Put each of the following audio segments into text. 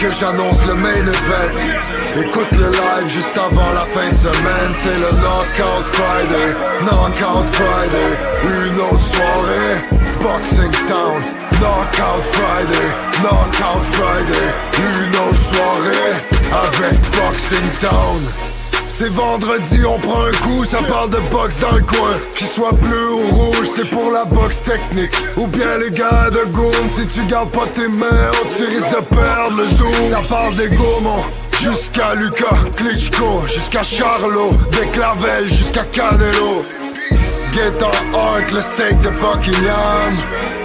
que j'annonce le main event. Écoute le live juste avant la fin de semaine. C'est le Knockout Friday. Knockout Friday. Une autre soirée. Boxing Town. Knockout Friday. Knockout Friday. Une autre soirée. Avec Boxing Town. C'est vendredi, on prend un coup, ça parle de boxe dans le coin. Qu'il soit bleu ou rouge, c'est pour la boxe technique. Ou bien les gars de Goon, si tu gardes pas tes mains, oh, tu risques de perdre le zoom. Ça parle des gourmands. Jusqu'à Lucas, Klitschko, jusqu'à Charlot, des Clavel, jusqu'à Canelo. Get on Hart, le steak de Buckingham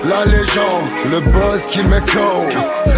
La légende, le buzz qui me coach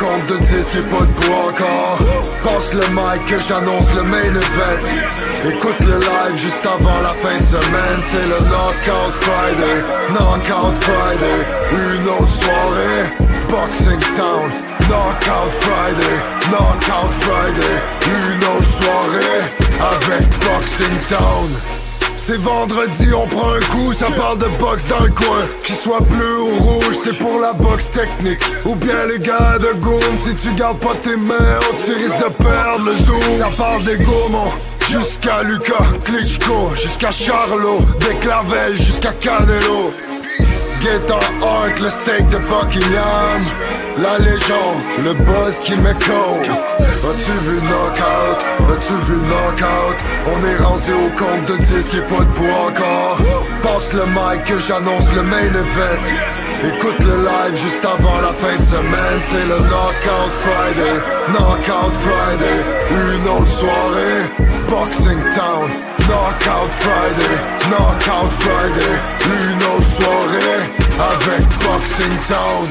compte de 10, y'a pas de encore. Passe le mic que j'annonce le main event. Écoute le live juste avant la fin de semaine. C'est le Knockout Friday. Knockout Friday. Une autre soirée. Boxing Town. Knockout Friday. Knockout Friday. Une autre soirée. Avec Boxing Town c'est vendredi, on prend un coup, ça parle de boxe dans le coin. Qu'il soit bleu ou rouge, c'est pour la boxe technique. Ou bien les gars de Goon, si tu gardes pas tes mains, oh, tu risques de perdre le zoom. Ça parle des gourmands. Jusqu'à Lucas, Klitschko, jusqu'à Charlot, des Clavel, jusqu'à Canelo. Get Hart, le steak de Buckingham. La légende, le buzz qui coach As-tu vu knockout? As-tu vu knockout? On est rendu au compte de 10, y'a pas de bois encore. Passe le mic que j'annonce le main event. Écoute le live juste avant la fin de semaine. C'est le Knockout Friday Knockout Friday. Une autre soirée Boxing Town. Knockout Friday Knockout Friday. Une autre soirée Avec Boxing Town.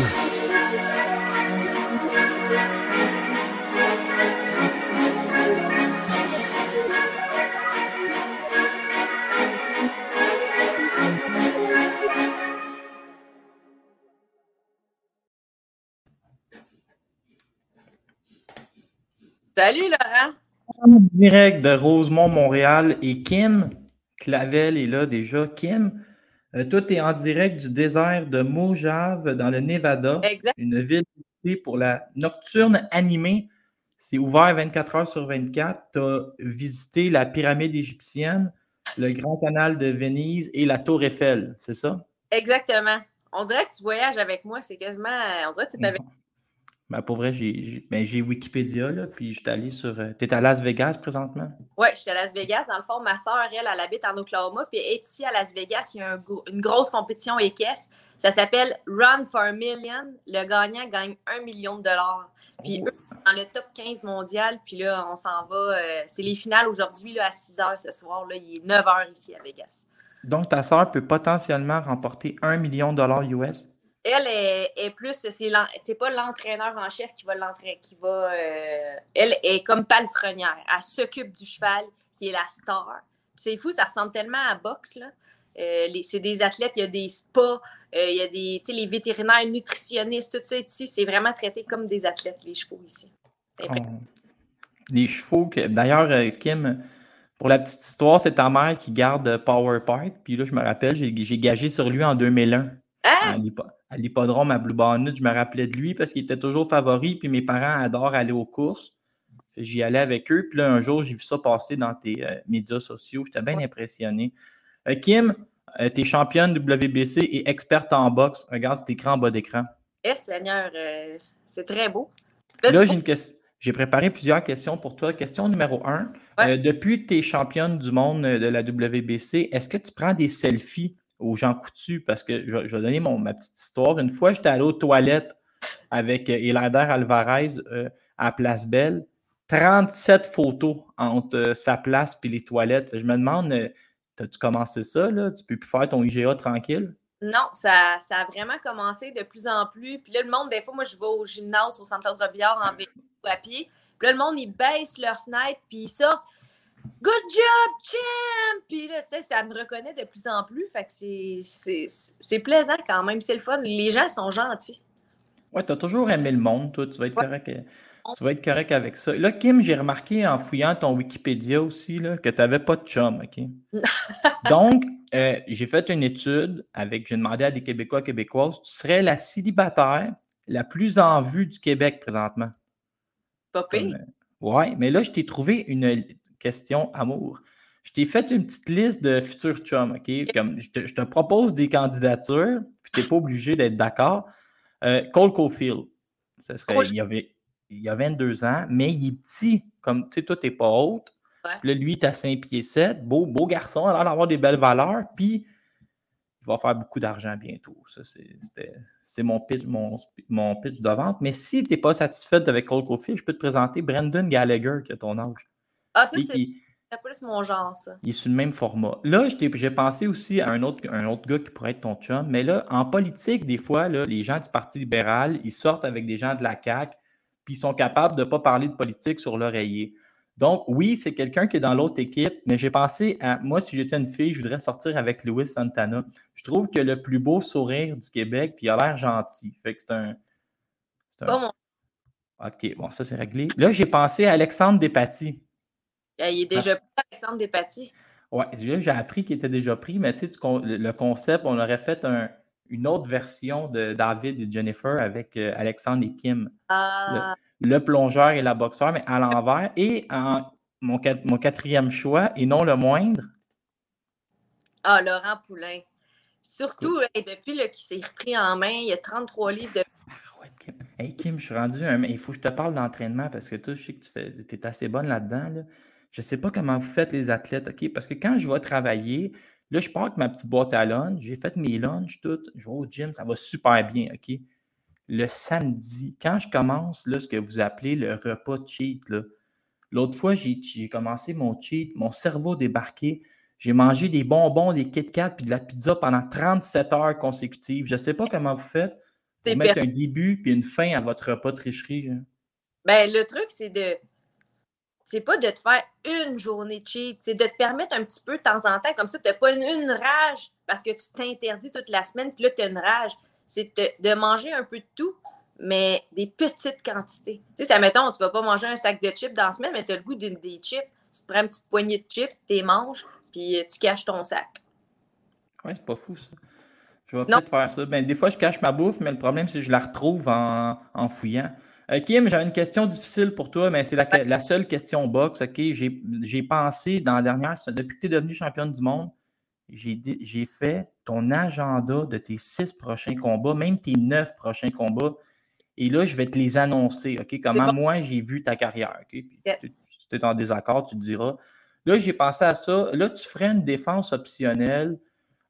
Salut Laurent! En direct de Rosemont, Montréal et Kim Clavel est là déjà. Kim, euh, toi, tu es en direct du désert de Mojave dans le Nevada, Exact. une ville pour la nocturne animée. C'est ouvert 24 heures sur 24. Tu as visité la pyramide égyptienne, le Grand Canal de Venise et la Tour Eiffel, c'est ça? Exactement. On dirait que tu voyages avec moi. C'est quasiment. On dirait que tu es avec. Ben, pour vrai, j'ai ben, j'ai Wikipédia, là, puis je suis allé sur. tu es à Las Vegas présentement? Ouais, je suis à Las Vegas. Dans le fond, ma soeur, elle, elle habite en Oklahoma. Puis ici à Las Vegas. Il y a un une grosse compétition équestre. Ça s'appelle Run for a Million. Le gagnant gagne un million de dollars. Puis eux, dans le top 15 mondial. Puis là, on s'en va. euh, c'est les finales aujourd'hui là, à 6 h ce soir. Là, il est 9 h ici à Vegas. Donc, ta sœur peut potentiellement remporter un million de dollars US. Elle est, est plus, c'est pas l'entraîneur en chef qui va l'entraîner, qui va. euh, elle est comme palefrenière. Elle s'occupe du cheval, qui est la star. C'est fou, ça ressemble tellement à boxe, là. Euh, c'est des athlètes, il y a des spas, euh, il y a des, tu sais, les vétérinaires, nutritionnistes, tout ça ici, c'est vraiment traité comme des athlètes, les chevaux ici. On- Les chevaux que. D'ailleurs, Kim, pour la petite histoire, c'est ta mère qui garde Power Park. Puis là, je me rappelle, j'ai gagé sur lui en 2001. Ah! À l'hippo- à l'hippodrome à Blue Bonnet, je me rappelais de lui parce qu'il était toujours favori. Puis mes parents adorent aller aux courses. J'y allais avec eux. Puis là, un jour, j'ai vu ça passer dans tes euh, médias sociaux. J'étais bien impressionné. Euh, Kim, Euh, tu es championne WBC et experte en boxe. Regarde cet écran en bas d'écran. Eh, Seigneur, c'est très beau. Là, j'ai une question. J'ai préparé plusieurs questions pour toi. Question numéro un. Ouais. Depuis que tu es championne du monde de la WBC, est-ce que tu prends des selfies? Aux gens coutus? Parce que je, vais donner mon, ma petite histoire. Une fois, j'étais allé aux toilettes avec euh, Elander Alvarez euh, à Place Belle. 37 photos entre euh, sa place et les toilettes. Je me demande, euh, as-tu commencé ça? Là? Tu peux plus faire ton IGA tranquille? Non, ça, ça a vraiment commencé de plus en plus. Puis là, le monde, des fois, moi, je vais au gymnase, au centre de Robillard en vélo ou à pied. Puis là, le monde, ils baissent leur fenêtre, puis ils sortent. Good job, champ! Puis là, sais, ça me reconnaît de plus en plus. Fait que c'est- plaisant quand même. C'est le fun. Les gens sont gentils. Ouais, tu as toujours aimé le monde, toi. Tu vas être Ouais. correct. euh, Tu vas être correct avec ça. Là, Kim, j'ai remarqué en fouillant ton Wikipédia aussi là, que tu n'avais pas de chum, OK? Donc, euh, j'ai fait une étude avec, j'ai demandé à des Québécois, Québécoises, tu serais la célibataire la plus en vue du Québec présentement? Pas pire. Euh, ouais, mais là, je t'ai trouvé une question amour. Je t'ai fait une petite liste de futurs chums, OK? Comme je te, je te propose des candidatures, puis tu n'es pas obligé d'être d'accord. Euh, Cole Caulfield, ça serait, Oh, je- il, y avait, il y a 22 ans, mais il est petit. Comme, tu sais, toi, tu n'es pas haute. Ouais. Puis là, lui, tu as 5 pieds 7. Beau, beau garçon, il a l'air d'avoir des belles valeurs. Puis, il va faire beaucoup d'argent bientôt. Ça, c'est, mon pitch, mon, mon pitch de vente. Mais si tu n'es pas satisfaite avec Cole Caulfield, je peux te présenter Brendan Gallagher, qui a ton âge. Ah, ça, c'est plus mon genre, ça. il est sur le même format. Là, j'ai pensé aussi à un autre, un autre gars qui pourrait être ton chum, mais là, en politique, des fois, là, les gens du Parti libéral, ils sortent avec des gens de la CAQ, puis ils sont capables de ne pas parler de politique sur l'oreiller. Donc, oui, c'est quelqu'un qui est dans l'autre équipe, mais j'ai pensé à moi, si j'étais une fille, je voudrais sortir avec Louis Santana. Je trouve que le plus beau sourire du Québec, puis il a l'air gentil. Fait que c'est un. c'est un- mon... OK, bon, ça c'est réglé. Là, j'ai pensé à Alexandre Despatie. Il est déjà pris, Alexandre Despatie. Ouais, j'ai j'ai appris qu'il était déjà pris, mais tu sais, le concept, on aurait fait un- une autre version de David et Jennifer avec euh, Alexandre et Kim, Ah, le plongeur et la boxeur, mais à l'envers. Et en, mon, quat- mon quatrième choix, et non le moindre, ah, Laurent Poulain. Surtout, hey, depuis qu'il s'est repris en main, il y a 33 livres de. Ah ouais, Kim. Hey, Kim, je suis rendu un. Il faut que je te parle d'entraînement parce que toi, je sais que tu fais, es assez bonne là-dedans. là. Je ne sais pas comment vous faites les athlètes, OK? Parce que quand je vais travailler, là, je pars avec ma petite boîte à lunch, j'ai fait mes lunchs, tout, je vais au gym, ça va super bien, OK? Le samedi, quand je commence, là, ce que vous appelez le repas cheat, l'autre fois, j'ai commencé mon cheat, mon cerveau débarqué. J'ai mangé des bonbons, des Kit Kat puis de la pizza pendant 37 heures consécutives. Je ne sais pas comment vous faites T'es pour mettre un début puis une fin à votre repas de tricherie. là. Ben, le truc, c'est de. C'est pas de te faire une journée de cheat, c'est de te permettre un petit peu de temps en temps, comme ça, tu n'as pas une, une rage parce que tu t'interdis toute la semaine, puis là, tu as une rage. C'est de, manger un peu de tout, mais des petites quantités. Tu sais, ça, mettons, tu vas pas manger un sac de chips dans la semaine, mais tu as le goût des chips. Tu te prends une petite poignée de chips, tu les manges, puis euh, tu caches ton sac. Ouais, c'est pas fou ça. Je vais peut-être faire ça. Ben, des fois, je cache ma bouffe, mais le problème, c'est que je la retrouve en, en fouillant. Euh, Kim, j'avais une question difficile pour toi, mais c'est la, la seule question box. OK? J'ai pensé dans la dernière, depuis que tu es devenue championne du monde, j'ai fait ton agenda de tes six prochains combats, même tes neuf prochains combats. Et là, je vais te les annoncer. OK? Comment bon. moi, j'ai vu ta carrière. OK? Puis, Yeah. tu es en désaccord, tu te diras. Là, j'ai pensé à ça. Là, tu ferais une défense optionnelle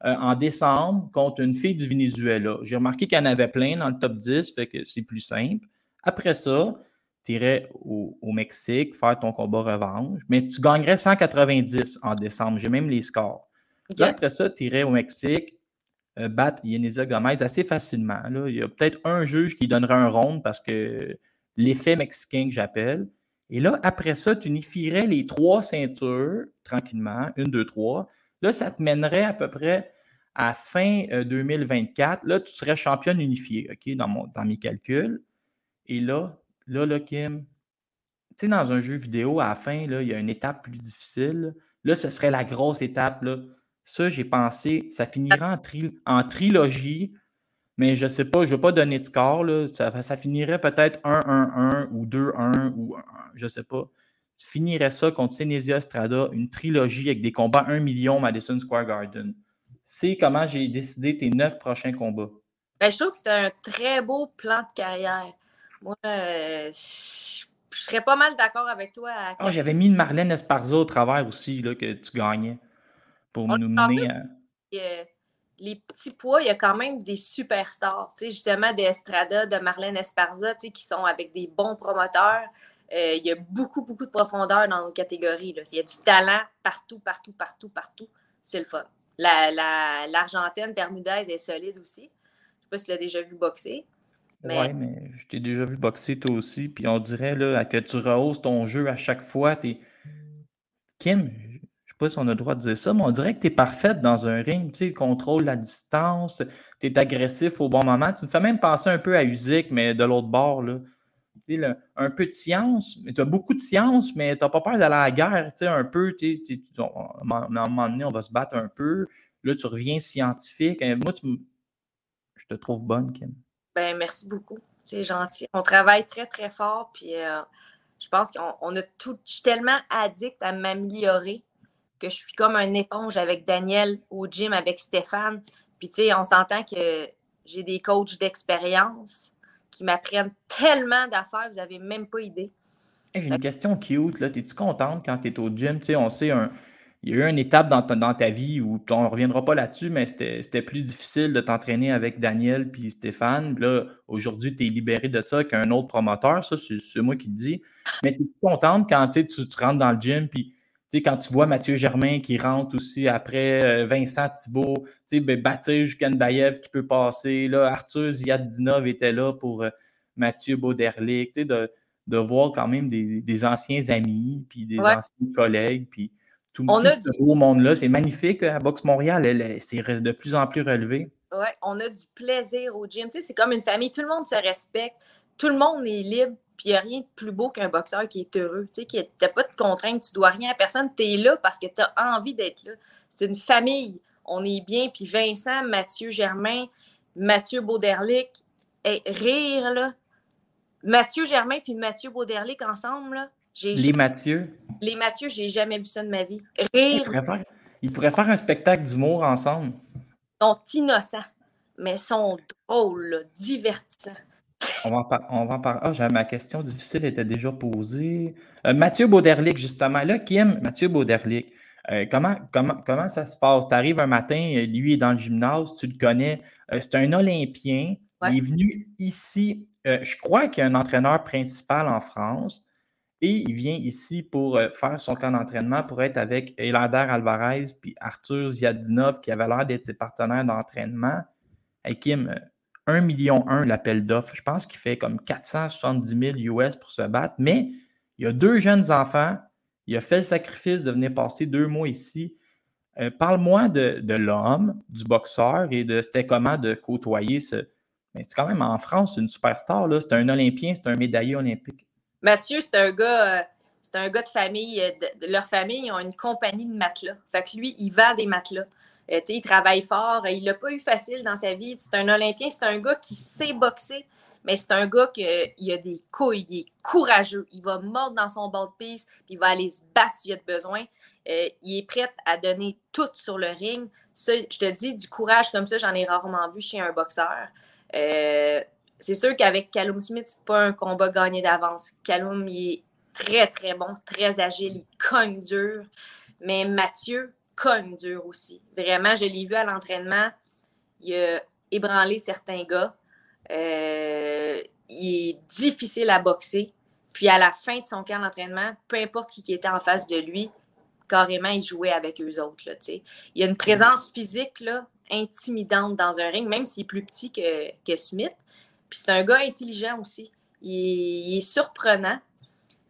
euh, en décembre contre une fille du Venezuela. J'ai remarqué qu'il y en avait plein dans le top 10, fait que c'est plus simple. Après ça, tu irais au, au Mexique faire ton combat revanche, mais tu gagnerais 190 en décembre. J'ai même les scores. Là, après ça, tu irais au Mexique euh, battre Yenisa Gomez assez facilement. là. Il y a peut-être un juge qui donnerait un round parce que l'effet mexicain que j'appelle. Et là, après ça, tu unifierais les trois ceintures tranquillement, une, deux, trois. Là, ça te mènerait à peu près à fin euh, 2024. Là, tu serais championne unifiée, OK, dans, mon, dans mes calculs. Et là, là, là, Kim, tu sais, dans un jeu vidéo, à la fin, là, il y a une étape plus difficile. Là, ce serait la grosse étape. Là. Ça, j'ai pensé, ça finira en, tri- en trilogie, mais je ne sais pas, je ne vais pas donner de score. Là. Ça, finirait peut-être 1-1-1 ou 2-1 ou 1, je ne sais pas. Tu finirais ça contre Senesia Estrada, une trilogie avec des combats 1 million Madison Square Garden. c'est comment j'ai décidé tes neuf prochains combats. Ben, je trouve que c'était un très beau plan de carrière. Moi, euh, je serais pas mal d'accord avec toi. Ah, j'avais mis une Marlène Esparza au travers aussi, là, que tu gagnais pour nous mener à... les petits poids, il y a quand même des superstars, tu sais, justement d'Estrada, de Marlène Esparza, tu sais, qui sont avec des bons promoteurs. Euh, il y a beaucoup, beaucoup de profondeur dans nos catégories. Là. Il y a du talent partout, partout, partout, partout. C'est le fun. L'Argentine la, bermudaise est solide aussi. Je ne sais pas si tu l'as déjà vu boxer. Mais... Oui, mais je t'ai déjà vu boxer toi aussi. Puis on dirait là, que tu rehausses ton jeu à chaque fois. Kim, je ne sais pas si on a le droit de dire ça, mais on dirait que tu es parfaite dans un ring. Tu contrôles la distance, tu es agressif au bon moment. Tu me fais même penser un peu à Usyk, mais de l'autre bord. Là un peu de science, mais tu as beaucoup de science, mais tu n'as pas peur d'aller à la guerre, un peu, tu à un moment donné, on va se battre un peu. Là, tu reviens scientifique. Moi, je te trouve bonne, Kim. Ben, merci beaucoup. C'est gentil. On travaille très, très fort, puis euh, je pense qu'on a tout. Je suis tellement addict à m'améliorer que je suis comme un éponge avec Daniel au gym, avec Stéphane. Puis, tu sais, on s'entend que j'ai des coachs d'expérience qui m'apprennent tellement d'affaires, vous n'avez même pas idée. J'ai une question cute. Là. Es-tu contente quand tu es au gym? on sait, un, il y a eu une étape dans ta, dans ta vie où on ne reviendra pas là-dessus, mais c'était plus difficile de t'entraîner avec Daniel puis Stéphane. là, aujourd'hui, tu es libéré de ça qu'un autre promoteur. Ça, c'est moi qui te dis. Mais tu es contente quand tu, tu rentres dans le gym puis quand tu vois Mathieu Germain qui rentre aussi après euh, Vincent Thibault, ben, Baptiste Bayev qui peut passer, là, Arthur Ziadinov était là pour euh, Mathieu Bauderlic, de, de, voir quand même des, anciens amis, puis des anciens collègues, puis tout, on a ce beau monde-là. C'est magnifique à Boxe Montréal, c'est de plus en plus relevé. Oui, on a du plaisir au gym. Tu sais, c'est comme une famille, tout le monde se respecte, tout le monde est libre puis il n'y a rien de plus beau qu'un boxeur qui est heureux. Tu sais, qui pas de contraintes, tu dois rien à personne. Tu es là parce que tu as envie d'être là. C'est une famille. On est bien. Puis Vincent, Mathieu Germain, Mathieu Bauderlic, rire, là. Mathieu Germain puis Mathieu Bauderlic ensemble, là. Les Mathieu. Les Mathieu, j'ai jamais vu ça de ma vie. Rire. Ils pourraient faire, un spectacle d'humour ensemble. Ils sont innocents, mais sont drôles, divertissants. On va en, parler. Ah, ma question difficile était déjà posée. Euh, Mathieu Bauderlic, justement. Là, Kim, Mathieu Bauderlic, euh, comment, comment, comment ça se passe? Tu arrives un matin, lui est dans le gymnase, tu le connais. Euh, c'est un Olympien. Il est venu ici. je crois qu'il y a un entraîneur principal en France. Et il vient ici pour faire son camp d'entraînement pour être avec Elander Alvarez puis Arthur Ziadinov, qui avait l'air d'être ses partenaires d'entraînement. Hey Kim, 1 million 1 l'appel d'offres. Je pense qu'il fait comme 470 000 US pour se battre. Mais il a deux jeunes enfants. Il a fait le sacrifice de venir passer deux mois ici. Euh, parle-moi de, l'homme, du boxeur et de c'était comment de côtoyer ce. Mais c'est quand même en France, une superstar. C'est un Olympien, c'est un médaillé olympique. Mathieu, c'est un gars. Euh, un gars de famille, euh, leur famille, ils ont une compagnie de matelas. Fait que lui, il vend des matelas. Euh, il travaille fort. Il l'a pas eu facile dans sa vie. C'est un Olympien, c'est un gars qui sait boxer, mais c'est un gars qui a des couilles, il est courageux. Il va mordre dans son ball piste, puis il va aller se battre s'il y a besoin. Il est prêt à donner tout sur le ring. Ça, je te dis, du courage comme ça, j'en ai rarement vu chez un boxeur. C'est sûr qu'avec Callum Smith, c'est pas un combat gagné d'avance. Callum, il est très, très bon, très agile, il cogne dur. Mais Mathieu, cogne dur aussi. Vraiment, je l'ai vu à l'entraînement. Il a ébranlé certains gars. Euh, il est difficile à boxer. Puis à la fin de son camp d'entraînement, peu importe qui était en face de lui, carrément, il jouait avec eux autres. Il y a une présence physique intimidante dans un ring, même s'il est plus petit que Smith. Puis c'est un gars intelligent aussi. il est surprenant.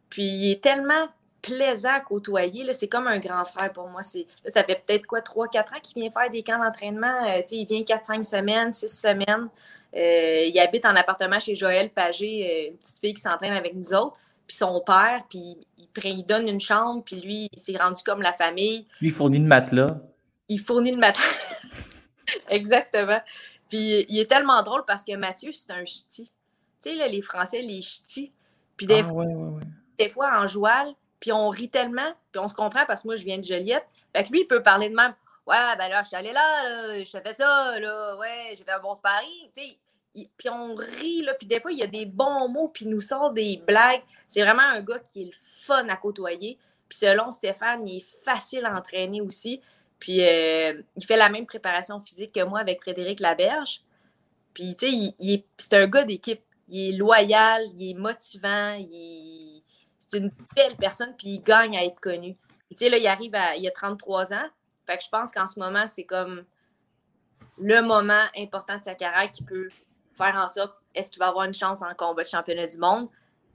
Puis il est tellement plaisant à côtoyer. C'est comme un grand frère pour moi. Là, ça fait peut-être quoi, 3-4 ans qu'il vient faire des camps d'entraînement. Euh, il vient 4-5 semaines, 6 semaines. Euh, il habite en appartement chez Joël Pagé, euh, une petite fille qui s'entraîne avec nous autres. Puis son père, puis il, donne une chambre, puis lui, il s'est rendu comme la famille. Lui, il fournit le matelas. Il fournit le matelas. Exactement. Puis il est tellement drôle parce que Mathieu, c'est un ch'ti. Tu sais, les Français, les ch'tis. Puis des, ah, fois, des fois, en joual, puis on rit tellement, puis on se comprend parce que moi, je viens de Joliette. Fait que lui, il peut parler de même. Ouais, ben là, je suis allé là, là je te fais ça, là, ouais, j'ai fait un bon sparring. Tu sais, puis on rit, là, puis des fois, il y a des bons mots, puis il nous sort des blagues. C'est vraiment un gars qui est le fun à côtoyer. Puis selon Stéphane, il est facile à entraîner aussi. Puis euh, il fait la même préparation physique que moi avec Frédéric Laberge. Puis, tu sais, c'est un gars d'équipe. Il est loyal, il est motivant, c'est une belle personne, puis il gagne à être connu. Tu sais, là, il arrive à. Il a 33 ans. Fait que je pense qu'en ce moment, c'est comme le moment important de sa carrière qui peut faire en sorte est-ce qu'il va avoir une chance en combat de championnat du monde?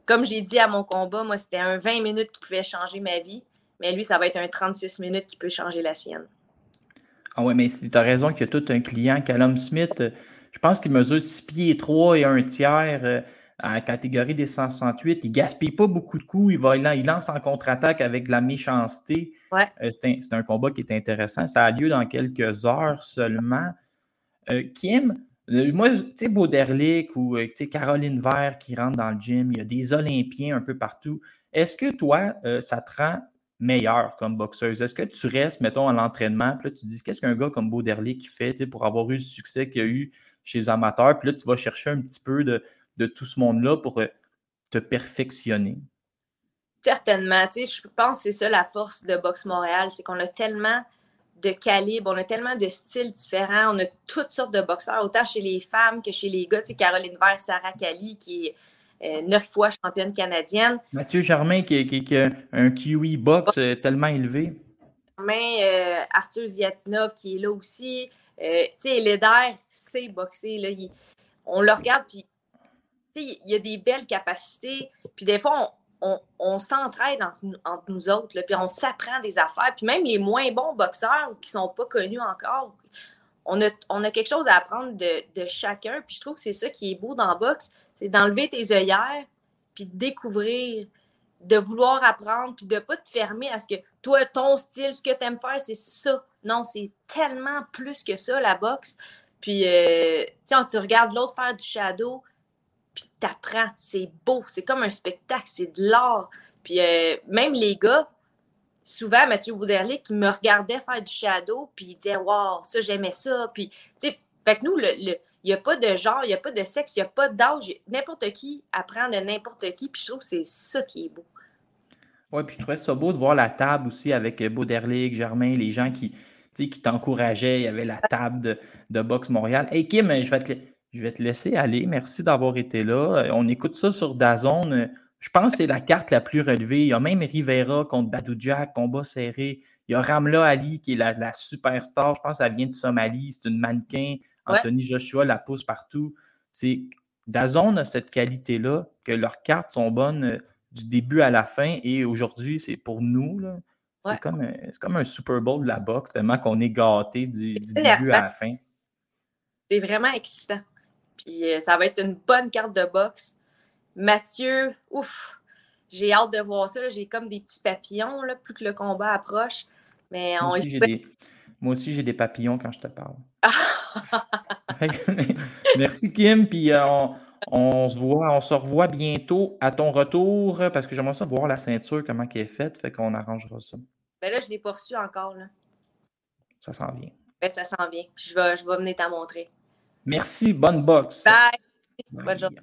Comme j'ai dit à mon combat, moi, c'était un 20 minutes qui pouvait changer ma vie, mais lui, ça va être un 36 minutes qui peut changer la sienne. Ah ouais, mais tu as raison qu'il y a tout un client. Callum Smith, euh, je pense qu'il mesure 6 pieds 3 et un tiers euh, à la catégorie des 168. Il gaspille pas beaucoup de coups. Il, va, il lance en contre-attaque avec de la méchanceté. Ouais. Euh, c'est un, combat qui est intéressant. Ça a lieu dans quelques heures seulement. Kim, moi, tu sais, Bauderlic ou Caroline Vert qui rentre dans le gym, il y a des Olympiens un peu partout. Est-ce que toi, ça te rend meilleur comme boxeuse? Est-ce que tu restes, mettons, à l'entraînement, puis là, tu dis, qu'est-ce qu'un gars comme Bauderlic fait pour avoir eu le succès qu'il a eu chez les amateurs, puis là, tu vas chercher un petit peu de, tout ce monde-là pour euh, te perfectionner? Certainement. Je pense que c'est ça la force de Boxe Montréal, c'est qu'on a tellement de calibre, on a tellement de styles différents, on a toutes sortes de boxeurs, autant chez les femmes que chez les gars. Tu sais, Caroline Vert, Sarah Kali, qui est neuf fois championne canadienne. Mathieu Germain qui, a un QE box euh, tellement élevé. Germain, euh, Arthur Ziatinov qui est là aussi. tu sais, Leder sait boxer. Là, on le regarde, puis il y a des belles capacités. Puis des fois, on, s'entraide entre, nous autres, là, puis on s'apprend des affaires. Puis même les moins bons boxeurs qui ne sont pas connus encore, on a, quelque chose à apprendre de, chacun. Puis je trouve que c'est ça qui est beau dans le boxe c'est d'enlever tes œillères, puis de découvrir, de vouloir apprendre, puis de ne pas te fermer à ce que toi, ton style, ce que tu aimes faire, c'est ça. Non, c'est tellement plus que ça, la boxe. Puis, euh, sais, tu regardes l'autre faire du shadow, puis t'apprends. C'est beau, c'est comme un spectacle, c'est de l'art. Puis, euh, même les gars, souvent, Mathieu Bouderlic, qui me regardait faire du shadow, puis il disait, wow, ça, j'aimais ça. Puis, tu sais, fait que nous, il n'y a pas de genre, il n'y a pas de sexe, il n'y a pas d'âge. N'importe qui apprend de n'importe qui. Puis je trouve que c'est ça qui est beau. Oui, puis je trouvais ça beau de voir la table aussi avec euh, Bauderlic, Germain, les gens qui, qui t'encourageaient. Il y avait la table de, Boxe Montréal. Hey Kim, je vais, te, je vais te laisser aller. Merci d'avoir été là. Euh, on écoute ça sur Dazone. Je pense que c'est la carte la plus relevée. Il y a même Rivera contre Badou Jack, combat serré. Il y a Ramla Ali qui est la, la superstar. Je pense qu'elle vient de Somalie. C'est une mannequin. Anthony Joshua la pousse partout. C'est Dazone a cette qualité-là, que leurs cartes sont bonnes euh, du début à la fin. Et aujourd'hui, c'est pour nous, c'est comme, comme, un Super Bowl de la boxe, tellement qu'on est gâté du, début à la fin. C'est vraiment excitant. Puis euh, ça va être une bonne carte de boxe. Mathieu, ouf, j'ai hâte de voir ça. J'ai comme des petits papillons, là, plus que le combat approche. Mais on Moi aussi, j'ai des papillons quand je te parle. Merci Kim, puis euh, on, se voit, on se revoit bientôt à ton retour parce que j'aimerais ça voir la ceinture, comment elle est faite, fait qu'on arrangera ça. Ben là, je ne l'ai pas reçu encore. Là. Ça s'en vient. Ben, ça s'en vient. Je vais, je vais venir t'en montrer. Merci, bonne boxe. Bye. Bonne journée.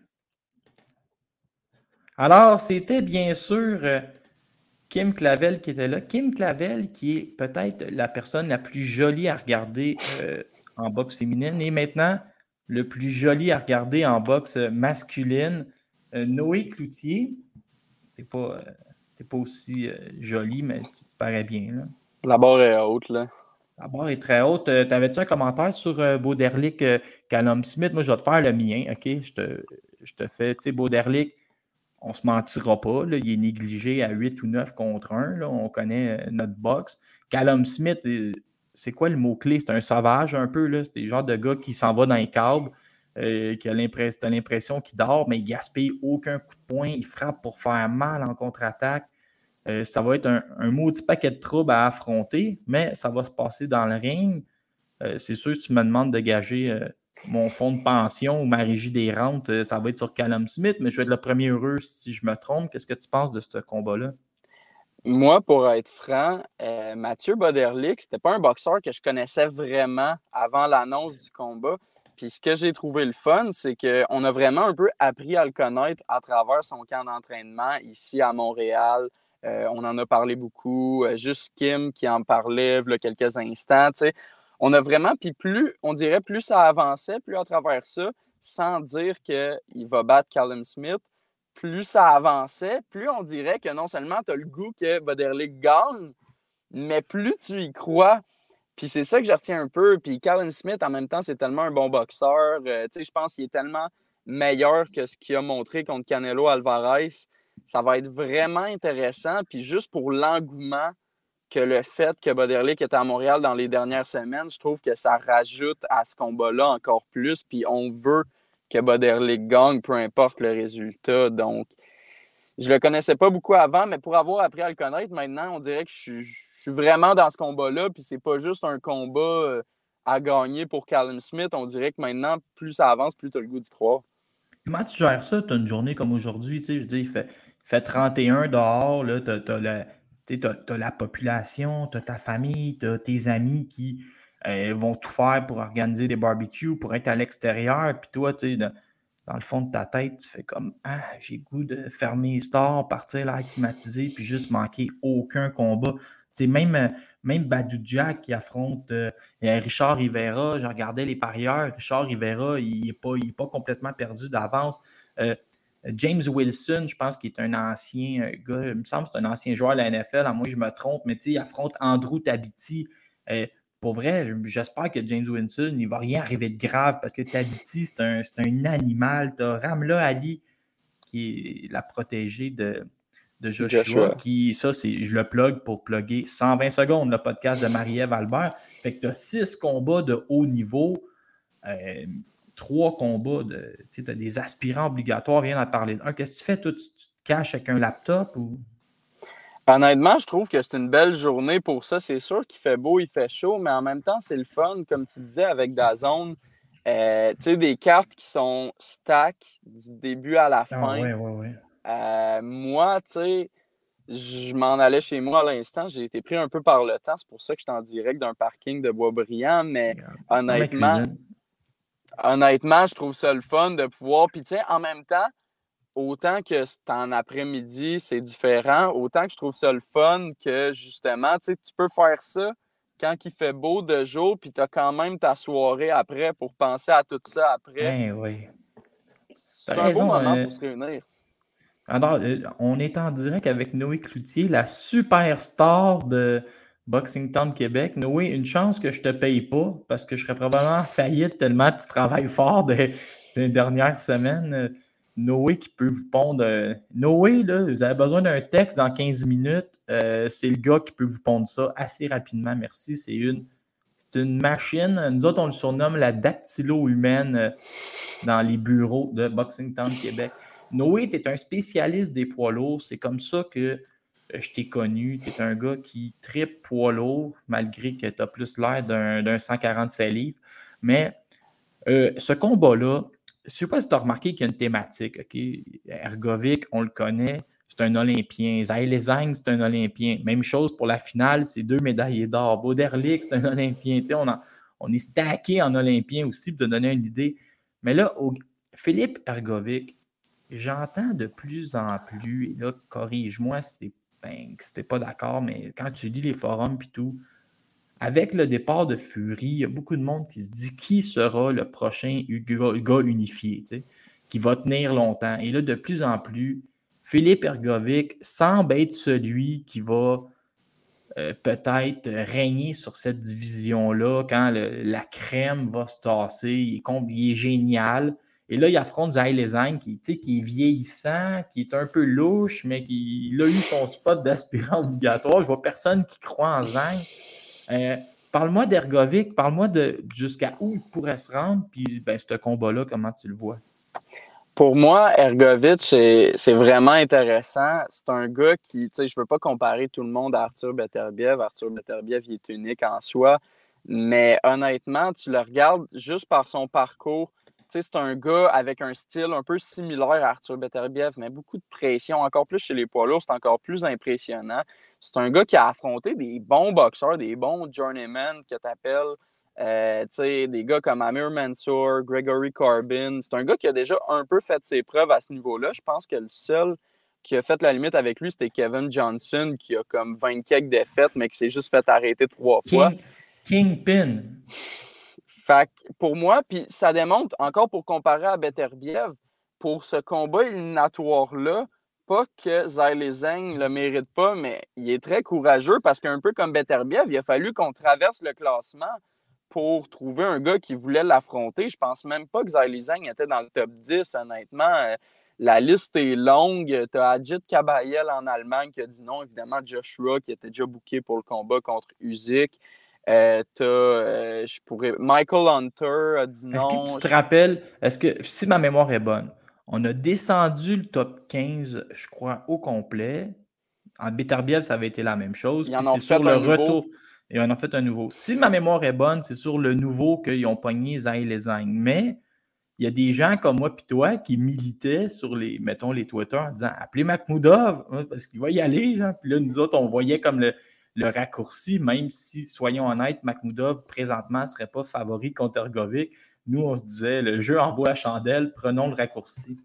Alors, c'était bien sûr euh, Kim Clavel qui était là. Kim Clavel, qui est peut-être la personne la plus jolie à regarder euh, en boxe féminine. Et maintenant, le plus joli à regarder en boxe masculine, euh, Noé Cloutier. T'es pas, euh, pas aussi joli, mais tu te parais bien. Là. La barre est haute, là. La barre est très haute. T'avais-tu un commentaire sur Bauderlic Callum Smith? Moi, je vais te faire le mien, OK? Je te, je te fais, tu sais, Bauderlic, on ne se mentira pas. il est négligé à 8 ou 9 contre 1. on connaît euh, notre box. Callum Smith, euh, c'est quoi le mot-clé? C'est un sauvage un peu. C'est le genre de gars qui s'en va dans les câbles, euh, qui a l'impression qu'il dort, mais il gaspille aucun coup de poing. Il frappe pour faire mal en contre-attaque. ça va être un, un, maudit paquet de troubles à affronter, mais ça va se passer dans le ring. c'est sûr, si tu me demandes de gager mon fonds de pension ou ma régie des rentes, euh, ça va être sur Callum Smith, mais je vais être le premier heureux si je me trompe. Qu'est-ce que tu penses de ce combat-là? Moi, pour être franc, euh, Mathieu Boderlick, c'était pas un boxeur que je connaissais vraiment avant l'annonce du combat. Puis ce que j'ai trouvé le fun, c'est qu'on a vraiment un peu appris à le connaître à travers son camp d'entraînement ici à Montréal. Euh, on en a parlé beaucoup. Juste Kim qui en parlait il y quelques instants. On a vraiment, puis plus, on dirait, plus ça avançait, plus à travers ça, sans dire qu'il va battre Callum Smith, plus ça avançait, plus on dirait que non seulement tu as le goût que Boderlick gagne, mais plus tu y crois. Puis c'est ça que je retiens un peu. Puis Callum Smith, en même temps, c'est tellement un bon boxeur. Euh, je pense qu'il est tellement meilleur que ce qu'il a montré contre Canelo Alvarez. Ça va être vraiment intéressant. Puis juste pour l'engouement que le fait que Boderlick était à Montréal dans les dernières semaines, je trouve que ça rajoute à ce combat-là encore plus. Puis on veut que Boderlick gagne, peu importe le résultat. Donc, je le connaissais pas beaucoup avant, mais pour avoir appris à le connaître, maintenant, on dirait que je suis, vraiment dans ce combat-là. Puis c'est pas juste un combat euh, à gagner pour Callum Smith. On dirait que maintenant, plus ça avance, plus tu as le goût d'y croire. Comment tu gères ça? Tu as une journée comme aujourd'hui, tu sais, je dis, il fait, fait 31 dehors, tu as, la population, tu as ta famille, tu as tes amis qui euh, vont tout faire pour organiser des barbecues, pour être à l'extérieur. Puis toi, tu dans, le fond de ta tête, tu fais comme Ah, j'ai goût de fermer les stores, partir là climatisé, puis juste manquer aucun combat. Tu même, même Badou Jack qui affronte euh, Richard Rivera, je regardais les parieurs. Richard Rivera, il n'est pas, pas complètement perdu d'avance. Euh, James Wilson, je pense qu'il est un ancien gars, il me semble que c'est un ancien joueur de la NFL, à moins que je me trompe, mais il affronte Andrew Tabiti pour vrai, j'espère que James Winston, il ne va rien arriver de grave parce que Tabiti, c'est un, un, animal. Tu as Ramla Ali, qui est la protégée de, de Joshua, qui, ça, c'est, je le plug pour plugger 120 secondes, le podcast de Marie-Ève Albert. Fait que tu as six combats de haut niveau, euh, trois combats de. Tu as des aspirants obligatoires, viens en parler. Un, qu'est-ce que tu fais? Toi, tu, tu te caches avec un laptop ou? Honnêtement, je trouve que c'est une belle journée pour ça. C'est sûr qu'il fait beau, il fait chaud, mais en même temps, c'est le fun, comme tu disais, avec Dazone. Euh, tu sais, des cartes qui sont stack du début à la ah fin. Ah, ouais, ouais, ouais. Euh, moi, tu sais, je m'en allais chez moi à l'instant. J'ai été pris un peu par le temps. C'est pour ça que j'étais en direct d'un parking de Boisbriand. Mais honnêtement, honnêtement, je trouve ça le fun de pouvoir. Puis, tu sais, en même temps, autant que c'est en après-midi, c'est différent, autant que je trouve ça le fun que justement, tu peux faire ça quand il fait beau de jour, puis tu as quand même ta soirée après pour penser à tout ça après. Ben oui. C'est un bon moment euh, pour se réunir. Alors, euh, on est en direct avec Noé Cloutier, la superstar de Boxing Town Québec. Noé, une chance que je te paye pas parce que je serais probablement faillite tellement tu travailles fort des, dernières semaines. Noé qui peut vous pondre. Noé, là, vous avez besoin d'un texte dans 15 minutes. Euh, c'est le gars qui peut vous pondre ça assez rapidement. Merci. C'est une, c'est une machine. Nous autres, on le surnomme la dactylo humaine euh, dans les bureaux de Boxing Town Québec. Noé, tu es un spécialiste des poids lourds. C'est comme ça que je t'ai connu. Tu es un gars qui tripe poids lourd, malgré que tu as plus l'air d'un, d'un 147 livres. Mais ce combat-là, je ne sais pas si tu as remarqué qu'il y a une thématique. OK? Ergovic, on le connaît, c'est un Olympien. Zang, c'est un Olympien. Même chose pour la finale, c'est deux médaillés d'or. Boderlick, c'est un Olympien. on, on est stacké en Olympien aussi pour te donner une idée. Mais là, Philippe Ergovic, j'entends de plus en plus, et là, corrige-moi si ben, pas d'accord, mais quand tu lis les forums et tout, avec le départ de Fury, il y a beaucoup de monde qui se dit qui sera le prochain gars unifié, qui va tenir longtemps. Et là, de plus en plus, Philippe Ergovic semble être celui qui va euh, peut-être régner sur cette division-là quand la crème va se tasser. Il est, génial. Et là, il affronte Zay Lezang qui, qui est vieillissant, qui est un peu louche, mais qui a eu son spot d'aspirant obligatoire. Je vois personne qui croit en Zang. Euh, parle-moi d'Ergovic, parle-moi de jusqu'à où il pourrait se rendre, puis ben, ce combat-là, comment tu le vois? Pour moi, Ergovic, c'est vraiment intéressant. C'est un gars qui, tu sais, je ne veux pas comparer tout le monde à Arthur Beterbiev. Arthur Beterbiev, il est unique en soi. Mais honnêtement, tu le regardes juste par son parcours c'est un gars avec un style un peu similaire à Arthur Beterbiev, mais beaucoup de pression, encore plus chez les poids lourds, c'est encore plus impressionnant. C'est un gars qui a affronté des bons boxeurs, des bons journeymen que tu appelles. Euh, des gars comme Amir Mansour, Gregory Corbin. C'est un gars qui a déjà un peu fait ses preuves à ce niveau-là. Je pense que le seul qui a fait la limite avec lui, c'était Kevin Johnson, qui a comme 20 quelques défaites, mais qui s'est juste fait arrêter trois fois. Kingpin. Pour moi, puis ça démontre, encore pour comparer à Beterbiev, pour ce combat éliminatoire-là, pas que Zhang Zheng le mérite pas, mais il est très courageux parce qu'un peu comme Beterbiev, il a fallu qu'on traverse le classement pour trouver un gars qui voulait l'affronter. Je pense même pas que Zhang Zheng était dans le top 10, honnêtement. Euh, la liste est longue. Tu as Ajit Kabayel en Allemagne qui a dit non. Évidemment, Joshua qui était déjà booké pour le combat contre Usyk. Euh, euh, je pourrais. Michael Hunter a dit non. Est-ce que tu te rappelles, est-ce que, si ma mémoire est bonne, on a descendu le top 15, je crois, au complet. En Beterbiev, ça avait été la même chose. C'est sur le retour. Et on en a fait un nouveau. Si ma mémoire est bonne, c'est sur le nouveau qu'ils ont pogné Zay les Mais il y a des gens comme moi et toi qui militaient sur les, mettons, les Twitter en disant appelez Makhmoudov hein, parce qu'il va y aller. Puis là, nous autres, on voyait comme le, raccourci, même si, soyons honnêtes, Makhmoudov présentement ne serait pas favori contre Ergovic. Nous, on se disait le jeu envoie la chandelle, prenons le raccourci.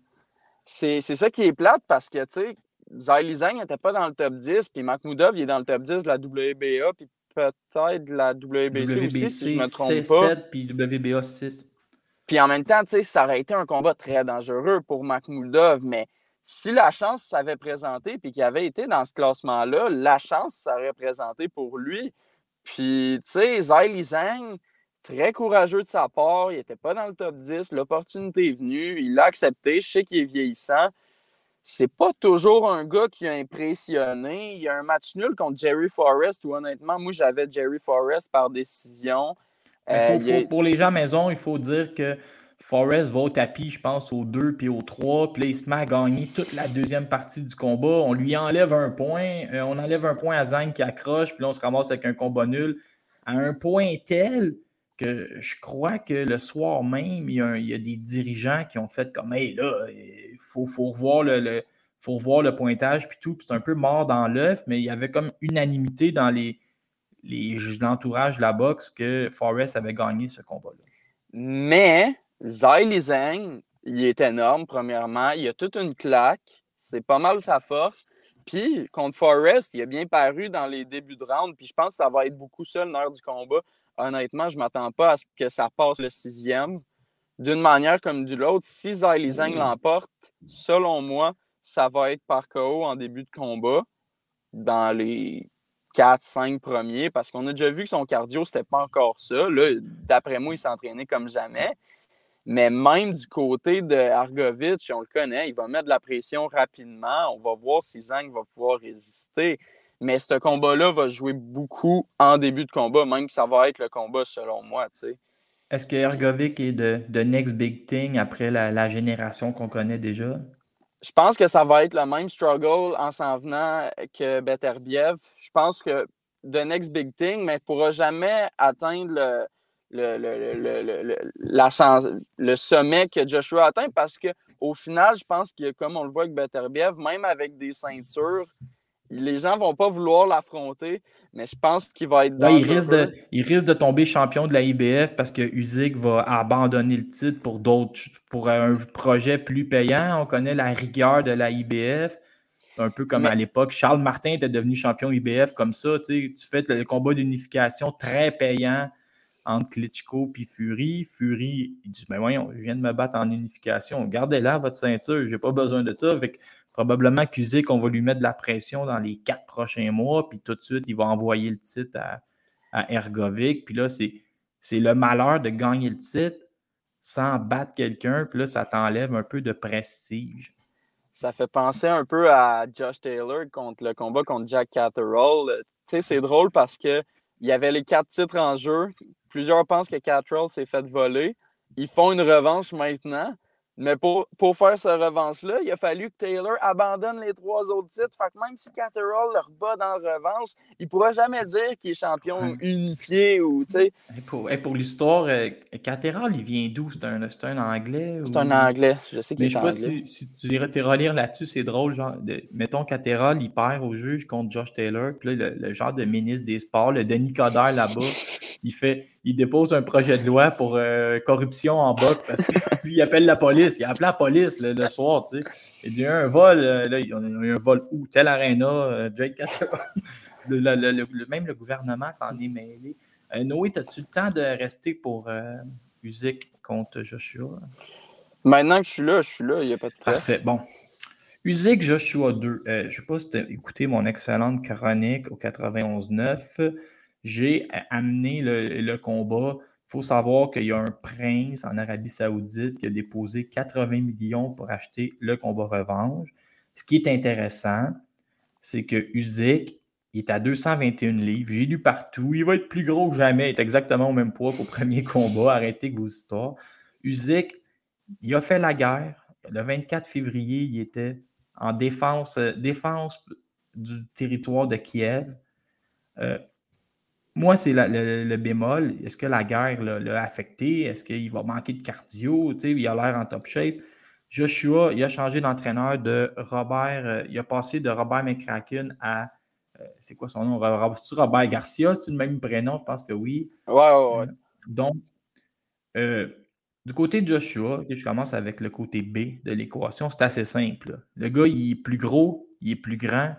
C'est ça qui est plate parce que, tu sais, Zay n'était pas dans le top 10, puis Makhmoudov, il est dans le top 10 de la WBA, puis peut-être de la WBC, aussi, si je me trompe pas. 7 puis WBA 6. Puis en même temps, ça aurait été un combat très dangereux pour Makhmoudov, mais si la chance s'avait présentée puis qu'il avait été dans ce classement-là, la chance s'aurait présentée pour lui. Puis, tu sais, Zai Zhang, très courageux de sa part, il n'était pas dans le top 10, l'opportunité est venue, il l'a accepté, je sais qu'il est vieillissant. C'est pas toujours un gars qui a impressionné. Il y a un match nul contre Jerry Forrest où honnêtement, moi j'avais Jerry Forrest par décision. Euh, pour les gens à maison, il faut dire que Forrest va au tapis, je pense, au 2 puis au 3. Puis là, il toute la deuxième partie du combat. On lui enlève un point. Euh, on enlève un point à Zang qui accroche. Puis là, on se ramasse avec un combat nul. À un point tel que je crois que le soir même, il y a, des dirigeants qui ont fait comme Hey, là, il faut, revoir le, faut le pointage puis tout. C'est un peu mort dans l'œuf, mais il y avait comme unanimité dans les l'entourage de la boxe que Forrest avait gagné ce combat-là. Mais Zai Zhang, il est énorme, premièrement. Il a toute une claque. C'est pas mal sa force. Puis, contre Forrest, il a bien paru dans les débuts de round. Puis, je pense que ça va être beaucoup seul l'heure du combat. Honnêtement, je ne m'attends pas à ce que ça passe le sixième. D'une manière comme de l'autre, si Zai Zhang l'emporte, selon moi, ça va être par KO en début de combat. Dans les 4, 5 premiers, parce qu'on a déjà vu que son cardio, c'était pas encore ça. Là, d'après moi, il s'entraînait comme jamais. Mais même du côté de Argovic, on le connaît, il va mettre de la pression rapidement. On va voir si Zang va pouvoir résister. Mais ce combat-là va jouer beaucoup en début de combat, même que ça va être le combat selon moi. Est-ce que Ergovic est de, next big thing après la génération qu'on connaît déjà? Je pense que ça va être le même struggle en s'en venant que Beterbiev. Je pense que The Next Big Thing, mais ne pourra jamais atteindre le, le, le, la, le sommet que Joshua a atteint parce qu'au final, je pense que comme on le voit avec Beterbiev, même avec des ceintures, les gens ne vont pas vouloir l'affronter, mais je pense qu'il va être il, risque de, il risque de tomber champion de la IBF parce que Usyk va abandonner le titre pour d'autres, pour un projet plus payant. On connaît la rigueur de la IBF. Un peu comme à l'époque, Charles Martin était devenu champion IBF comme ça. Tu, fais le combat d'unification très payant entre Klitschko et Fury. Fury, il dit Mais ben voyons, je viens de me battre en unification. Gardez-la, votre ceinture, j'ai pas besoin de ça. Avec probablement accusé qu'on va lui mettre de la pression dans les quatre prochains mois, puis tout de suite, il va envoyer le titre à, Ergovic. Puis là, c'est, le malheur de gagner le titre sans battre quelqu'un, puis là, ça t'enlève un peu de prestige. Ça fait penser un peu à Josh Taylor contre le combat contre Jack Catterall. Tu sais, c'est drôle parce que il y avait les quatre titres en jeu. Plusieurs pensent que Catterall s'est fait voler. Ils font une revanche maintenant. Mais pour, pour faire ce revanche-là, il a fallu que Taylor abandonne les trois autres titres. Fait que même si Catterall le rebat dans la revanche, il ne pourra jamais dire qu'il est champion unifié ou, tu sais. Pour, pour l'histoire, euh, Catterall, il vient d'où? C'est un, un, Anglais? C'est un Anglais. Je sais qu'il est je sais pas si, si, tu dirais tes relire là-dessus, c'est drôle. Genre, de, mettons, Catterall, il perd au juge contre Josh Taylor. Puis là, le, genre de ministre des Sports, le Denis Coderre là-bas, il fait il dépose un projet de loi pour euh, corruption en bas parce qu'il appelle la police. Il a appelé la police le, soir, tu sais. Il y a un vol, euh, là, il y a un vol où? Tel Arena, euh, Jake le, Même le gouvernement s'en est mêlé. Noé, as-tu le temps de rester pour Usyk contre Joshua? Maintenant que je suis là, je suis là, il n'y a pas de stress. Parfait, bon. Usyk Joshua 2. je ne sais pas si tu as écouté mon excellente chronique au 91.9 j'ai amené le, combat. Il faut savoir qu'il y a un prince en Arabie Saoudite qui a déposé 80 millions pour acheter le combat revanche. Ce qui est intéressant, c'est que Usyk est à 221 livres. J'ai lu partout. Il va être plus gros que jamais. Il est exactement au même poids qu'au premier combat. Arrêtez vos histoires. Usyk, il a fait la guerre. Le 24 février, il était en défense, euh, défense du territoire de Kiev. Euh, moi, c'est le, bémol. Est-ce que la guerre l'a affecté? Est-ce qu'il va manquer de cardio? il a l'air en top shape. Joshua, il a changé d'entraîneur de Robert. Euh, il a passé de Robert McCracken à. Euh, c'est quoi son nom? C'est Robert Garcia? C'est le même prénom? Je pense que oui. Ouais, ouais, ouais. Euh, donc, du côté de Joshua, je commence avec le côté B de l'équation. C'est assez simple. Le gars, il est plus gros, il est plus grand,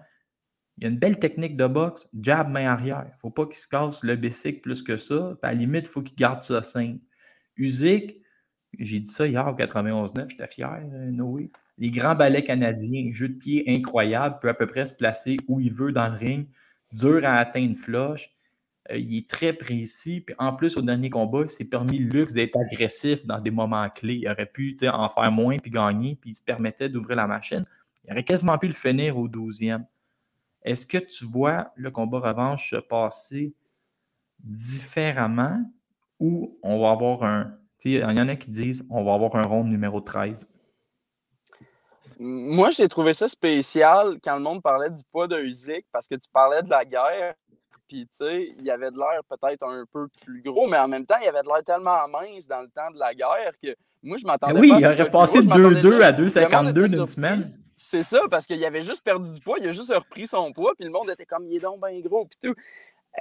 il y a une belle technique de boxe, jab main arrière. Il ne faut pas qu'il se casse le bicycle plus que ça. à la limite, il faut qu'il garde ça simple. Usyk, j'ai dit ça hier au 91-9, j'étais fier, euh, Noé. Les grands ballets canadiens, jeu de pied incroyable, peut à peu près se placer où il veut dans le ring, dur à atteindre flush. Euh, il est très précis. Puis en plus, au dernier combat, il s'est permis le luxe d'être agressif dans des moments clés. Il aurait pu en faire moins puis gagner, puis il se permettait d'ouvrir la machine. Il aurait quasiment pu le finir au 12e. Est-ce que tu vois le combat revanche se passer différemment ou on va avoir un. Il y en a qui disent on va avoir un rond numéro 13. Moi, j'ai trouvé ça spécial quand le monde parlait du poids de Usyk parce que tu parlais de la guerre. Puis, tu sais, il y avait de l'air peut-être un peu plus gros, mais en même temps, il y avait de l'air tellement mince dans le temps de la guerre que moi, je m'attendais oui, pas Oui, il aurait passé de 2-2 à 2-52 d'une semaine. C'est ça, parce qu'il avait juste perdu du poids, il a juste repris son poids, puis le monde était comme, il est donc bien gros, puis tout.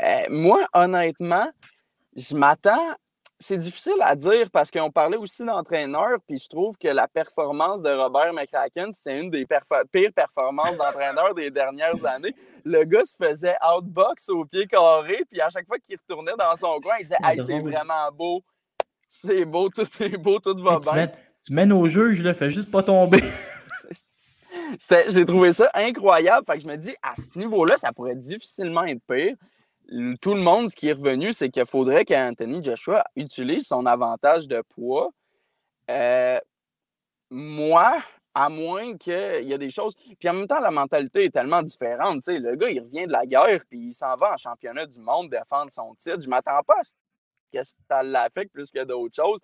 Euh, moi, honnêtement, je m'attends. C'est difficile à dire parce qu'on parlait aussi d'entraîneur, puis je trouve que la performance de Robert McCracken, c'est une des pires performances d'entraîneur des dernières années. Le gars se faisait outbox au pied carré, puis à chaque fois qu'il retournait dans son coin, il disait Hey, c'est vraiment beau, c'est beau, tout est beau, tout va bien. Tu mènes au jeu, je le fais juste pas tomber. J'ai trouvé ça incroyable. Fait que je me dis, à ce niveau-là, ça pourrait difficilement être pire. Tout le monde, ce qui est revenu, c'est qu'il faudrait qu'Anthony Joshua utilise son avantage de poids. Euh, moi, à moins qu'il y a des choses. Puis en même temps, la mentalité est tellement différente. le gars, il revient de la guerre, puis il s'en va en championnat du monde défendre son titre. Je m'attends pas à ce que ça l'affecte plus que d'autres choses.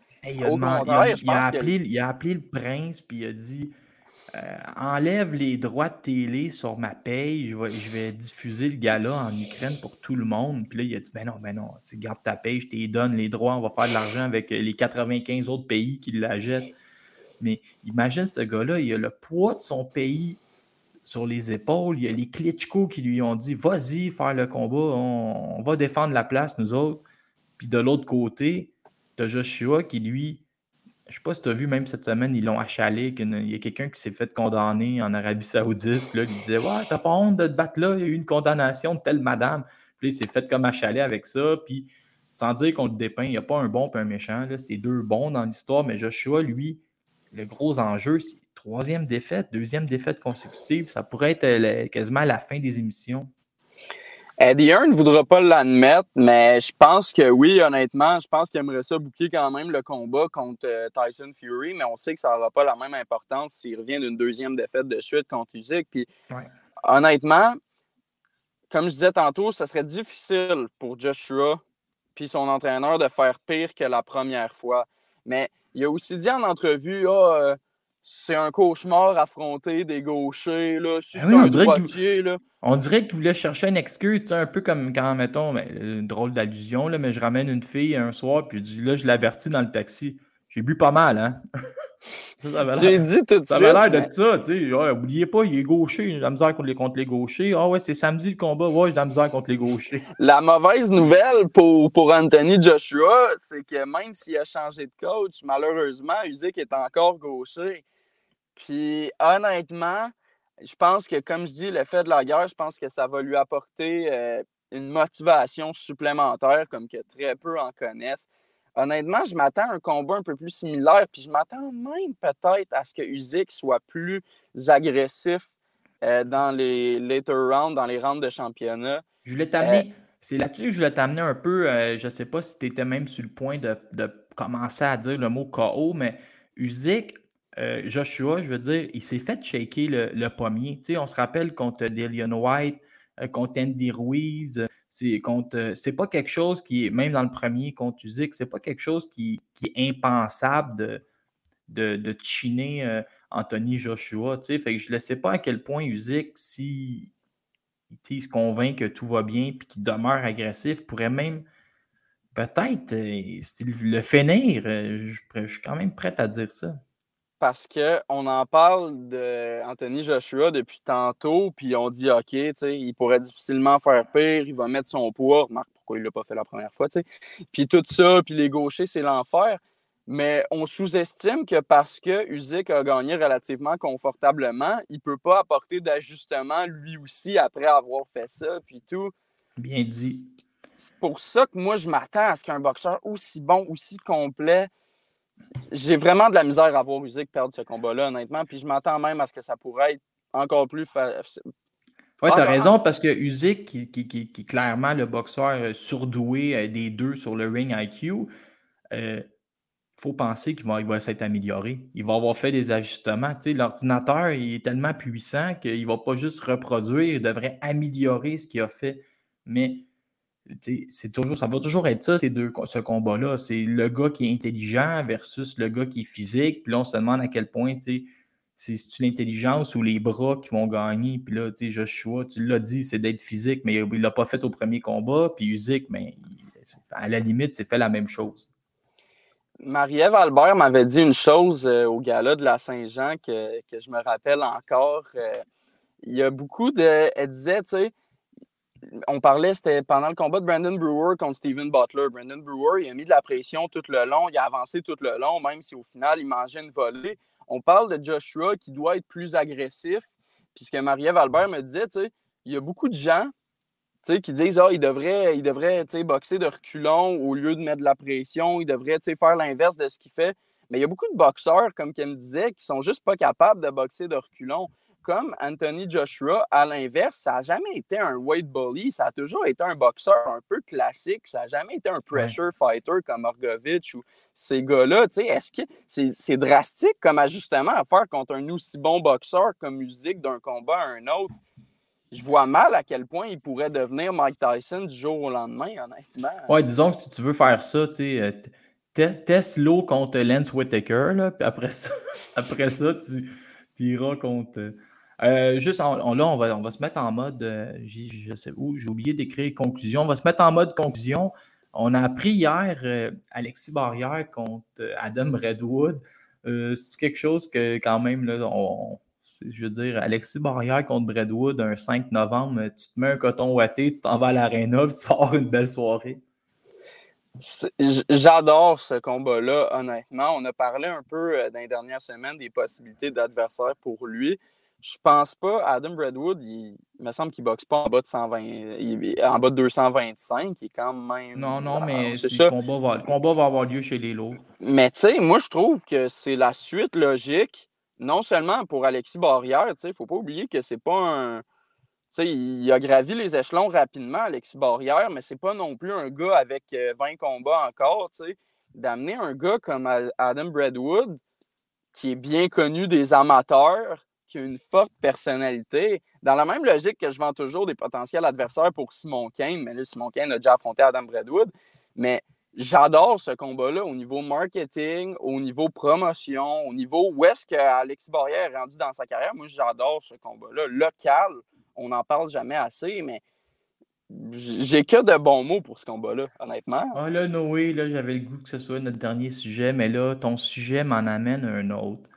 Au contraire, je pense appelé, il a appelé le prince, puis il a dit euh, enlève les droits de télé sur ma paye, je vais, diffuser le gala en Ukraine pour tout le monde. Puis là, il a dit Ben non, ben non, garde ta paye, je te donne les droits, on va faire de l'argent avec les 95 autres pays qui la jettent. Mais imagine ce gars-là, il a le poids de son pays sur les épaules. Il y a les Klitschko qui lui ont dit Vas-y, faire le combat, on, on va défendre la place, nous autres. Puis de l'autre côté, tu as Joshua qui, lui, je sais pas si tu as vu, même cette semaine, ils l'ont achalé. Il y a quelqu'un qui s'est fait condamner en Arabie Saoudite. Là, il disait Ouais, t'as pas honte de te battre là, il y a eu une condamnation de telle madame. Puis il s'est fait comme achalé avec ça. Puis sans dire qu'on le dépeint, il n'y a pas un bon et un méchant. C'est deux bons dans l'histoire, mais Joshua, lui, le gros enjeu, c'est troisième défaite, deuxième défaite consécutive. Ça pourrait être quasiment la fin des émissions. Eddie Hearn ne voudra pas l'admettre, mais je pense que oui, honnêtement, je pense qu'il aimerait ça boucler quand même le combat contre euh, Tyson Fury, mais on sait que ça n'aura pas la même importance s'il revient d'une deuxième défaite de suite contre Usyk. Puis honnêtement, comme je disais tantôt, ce serait difficile pour Joshua puis son entraîneur de faire pire que la première fois. Mais il a aussi dit en entrevue Ah, euh, c'est un cauchemar affronter des gauchers, là. Si Ah oui, on un dirait que- droitier, là. On dirait que tu voulais chercher une excuse, un peu comme quand, mettons, ben, une drôle d'allusion, là, mais je ramène une fille un soir, puis je dis, là, je l'avertis dans le taxi. J'ai bu pas mal, hein? ça l'air- dis tout de ça suite. avait l'air de ça, tu sais. Ouais, oubliez pas, il est gaucher, j'ai de la misère contre les, contre les gauchers. Ah ouais, c'est samedi le combat, ouais, j'ai de la misère contre les gauchers. La mauvaise nouvelle pour, pour Anthony Joshua, c'est que même s'il a changé de coach, malheureusement, Usyk est encore gaucher. Puis honnêtement, je pense que, comme je dis, le fait de la guerre, je pense que ça va lui apporter euh, une motivation supplémentaire, comme que très peu en connaissent. Honnêtement, je m'attends à un combat un peu plus similaire, puis je m'attends même peut-être à ce que Usyk soit plus agressif euh, dans les later rounds, dans les rounds de championnat. Je voulais t'amener, c'est là-dessus que je voulais t'amener un peu, euh, je sais pas si tu étais même sur le point de, de commencer à dire le mot KO, mais Usyk, euh, Joshua, je veux dire, il s'est fait shaker le, le pommier. Tu sais, on se rappelle contre Dillian White, euh, contre Andy Ruiz, euh, c'est contre, c'est pas quelque chose qui est, même dans le premier contre Usyk, c'est pas quelque chose qui, est impensable de, de, de chiner Anthony Joshua. Tu sais, je ne sais pas à quel point Usyk, si il se convainc que tout va bien et qu'il demeure agressif, pourrait même peut-être le finir. Je, je suis quand même prêt à dire ça. Parce qu'on en parle de Anthony Joshua depuis tantôt, puis on dit OK, il pourrait difficilement faire pire, il va mettre son poids. Remarque pourquoi il ne l'a pas fait la première fois, tu sais. Puis tout ça, puis les gauchers, c'est l'enfer. Mais on sous-estime que parce que Usyk a gagné relativement confortablement, il ne peut pas apporter d'ajustement lui aussi après avoir fait ça, puis tout. Bien dit. C'est pour ça que moi, je m'attends à ce qu'un boxeur aussi bon, aussi complet. J'ai vraiment de la misère à voir Usyk perdre ce combat-là, honnêtement. Puis je m'attends même à ce que ça pourrait être encore plus. fa- Ouais, Ah, tu as raison, parce que Usyk, qui, qui- qui- qui est clairement le boxeur euh, surdoué euh, des deux sur le ring IQ, il faut penser qu'il va, il va s'être amélioré. Il va avoir fait des ajustements. Tu sais, L'ordinateur il est tellement puissant qu'il ne va pas juste reproduire, il devrait améliorer ce qu'il a fait. Mais c'est toujours, ça va toujours être ça, ces deux, ce combat-là. C'est le gars qui est intelligent versus le gars qui est physique. Puis là, on se demande à quel point, tu sais, c'est l'intelligence ou les bras qui vont gagner. Puis là, tu sais, Joshua, tu l'as dit, c'est d'être physique, mais il ne l'a pas fait au premier combat. Puis Usyk, mais il- à la limite, c'est fait la même chose. Marie-Ève Albert m'avait dit une chose euh, au gala de la Saint-Jean que, que je me rappelle encore. Euh, il y a beaucoup de. Elle disait, tu sais, on parlait, c'était pendant le combat de Brandon Brewer contre Steven Butler. Brandon Brewer, il a mis de la pression tout le long, il a avancé tout le long, même si au final, il mangeait une volée. On parle de Joshua qui doit être plus agressif. Puis ce que Marie-Ève Albert me disait, il y a beaucoup de gens qui disent ah, il devrait, il devrait boxer de reculons au lieu de mettre de la pression, il devrait faire l'inverse de ce qu'il fait. Mais il y a beaucoup de boxeurs, comme qu'elle me disait, qui sont juste pas capables de boxer de reculons. Comme Anthony Joshua, à l'inverse, ça n'a jamais été un weight bully, ça a toujours été un boxeur un peu classique, ça n'a jamais été un pressure fighter comme Orgovich ou ces gars-là. Est-ce que c'est drastique comme ajustement à faire contre un aussi bon boxeur comme musique d'un combat à un autre? je vois mal à quel point il pourrait devenir Mike Tyson du jour au lendemain, honnêtement. Ouais, disons que si tu veux faire ça, tu sais, euh, te- teste l'eau contre Lance Whitaker, là, puis après ça, après ça tu, tu iras contre. Euh, juste là, on va, on va se mettre en mode. euh, je sais où, j'ai oublié d'écrire conclusion. On va se mettre en mode conclusion. On a appris hier euh, Alexis Barrière contre Adam Redwood. C'est quelque chose que, quand même, là, je veux dire, Alexis Barrière contre Redwood un 5 novembre, tu te mets un coton ouaté, tu t'en vas à l'aréna, tu vas avoir une belle soirée. J'adore ce combat-là, honnêtement. On a parlé un peu dans les dernières semaines des possibilités d'adversaires pour lui. Je pense pas, Adam Redwood, il, il me semble qu'il boxe pas en bas de 120, il- en bas de 225, il est quand même. Non, non, Ah, mais c'est si ça. Le, combat va, le combat va avoir lieu chez les lourds. Mais tu sais, moi, je trouve que c'est la suite logique, non seulement pour Alexis Barrière, tu sais, il ne faut pas oublier que c'est pas un. Tu sais, il a gravi les échelons rapidement, Alexis Barrière, mais c'est pas non plus un gars avec euh, 20 combats encore, tu sais. D'amener un gars comme Adam Bradwood, qui est bien connu des amateurs, qui a une forte personnalité, dans la même logique que je vends toujours des potentiels adversaires pour Simon Kane, mais là, Simon Kane a déjà affronté Adam Bradwood, mais j'adore ce combat-là au niveau marketing, au niveau promotion, au niveau où est-ce qu'Alexis Barrière est rendu dans sa carrière. Moi, j'adore ce combat-là. Local, on n'en parle jamais assez, mais j'ai que de bons mots pour ce combat-là, honnêtement. Ah là, Noé, là, j'avais le goût que ce soit notre dernier sujet, mais là, ton sujet m'en amène un autre.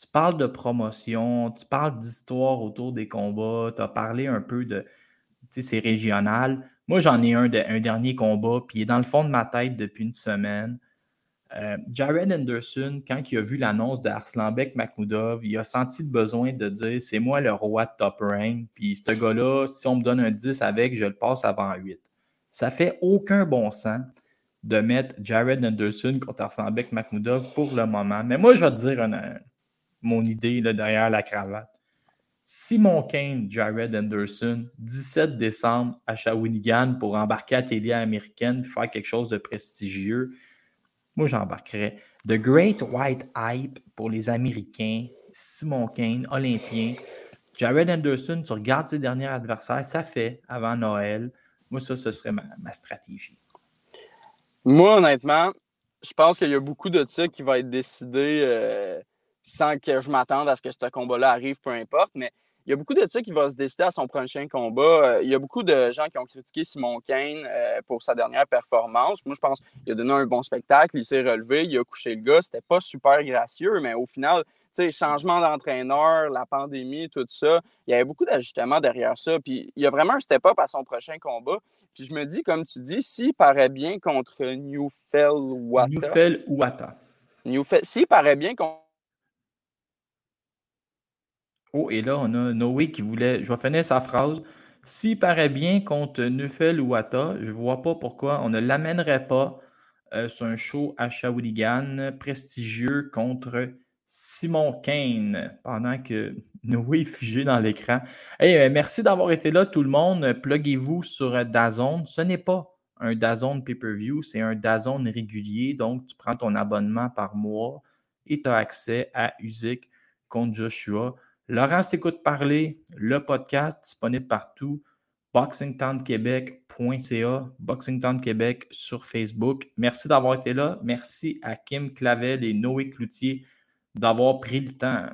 Tu parles de promotion, tu parles d'histoire autour des combats, tu as parlé un peu de, tu sais, c'est régional. Moi, j'en ai un, de, un dernier combat, puis il est dans le fond de ma tête depuis une semaine. Euh, Jared Anderson, quand il a vu l'annonce d'Arslanbek Makhmoudov, il a senti le besoin de dire c'est moi le roi de top rank. Puis ce gars-là, si on me donne un 10 avec, je le passe avant 8. Ça fait aucun bon sens de mettre Jared Anderson contre Arslanbek Makhmoudov pour le moment. Mais moi, je vais te dire mon idée derrière la cravate. Simon Kane, Jared Anderson, 17 décembre à Shawinigan pour embarquer à télé américaine, faire quelque chose de prestigieux. Moi, j'embarquerais The Great White Hype pour les Américains, Simon Kane, Olympien. Jared Anderson, tu regardes ses derniers adversaires, ça fait avant Noël. Moi, ça, ce serait ma, stratégie. Moi, honnêtement, je pense qu'il y a beaucoup de ça qui va être décidé euh, sans que je m'attende à ce que ce combat-là arrive, peu importe. Mais il y a beaucoup de ça qui va se décider à son prochain combat. Euh, il y a beaucoup de gens qui ont critiqué Simon Kane euh, pour sa dernière performance. Moi, je pense qu'il a donné un bon spectacle, il s'est relevé, il a couché le gars. C'était pas super gracieux, mais au final, tu sais, changement d'entraîneur, la pandémie, tout ça, il y avait beaucoup d'ajustements derrière ça. Puis il y a vraiment un step-up à son prochain combat. Puis je me dis, comme tu dis, s'il paraît bien contre Newfell Wata. Newfell Wata. S'il paraît bien contre Oh, et là, on a Noé qui voulait. Je vais finir sa phrase. S'il paraît bien contre Neufel ou Atta, je ne vois pas pourquoi on ne l'amènerait pas euh, sur un show à Shawinigan prestigieux contre Simon Kane pendant que Noé est figé dans l'écran. Hey, euh, merci d'avoir été là, tout le monde. Pluguez-vous sur Dazone. Ce n'est pas un Dazone pay-per-view, c'est un Dazone régulier. Donc, tu prends ton abonnement par mois et tu as accès à Usyk contre Joshua. Laurent s'écoute parler, le podcast disponible partout, boxingtownquebec.ca, Boxingtown Québec sur Facebook. Merci d'avoir été là. Merci à Kim Clavel et Noé Cloutier d'avoir pris le temps.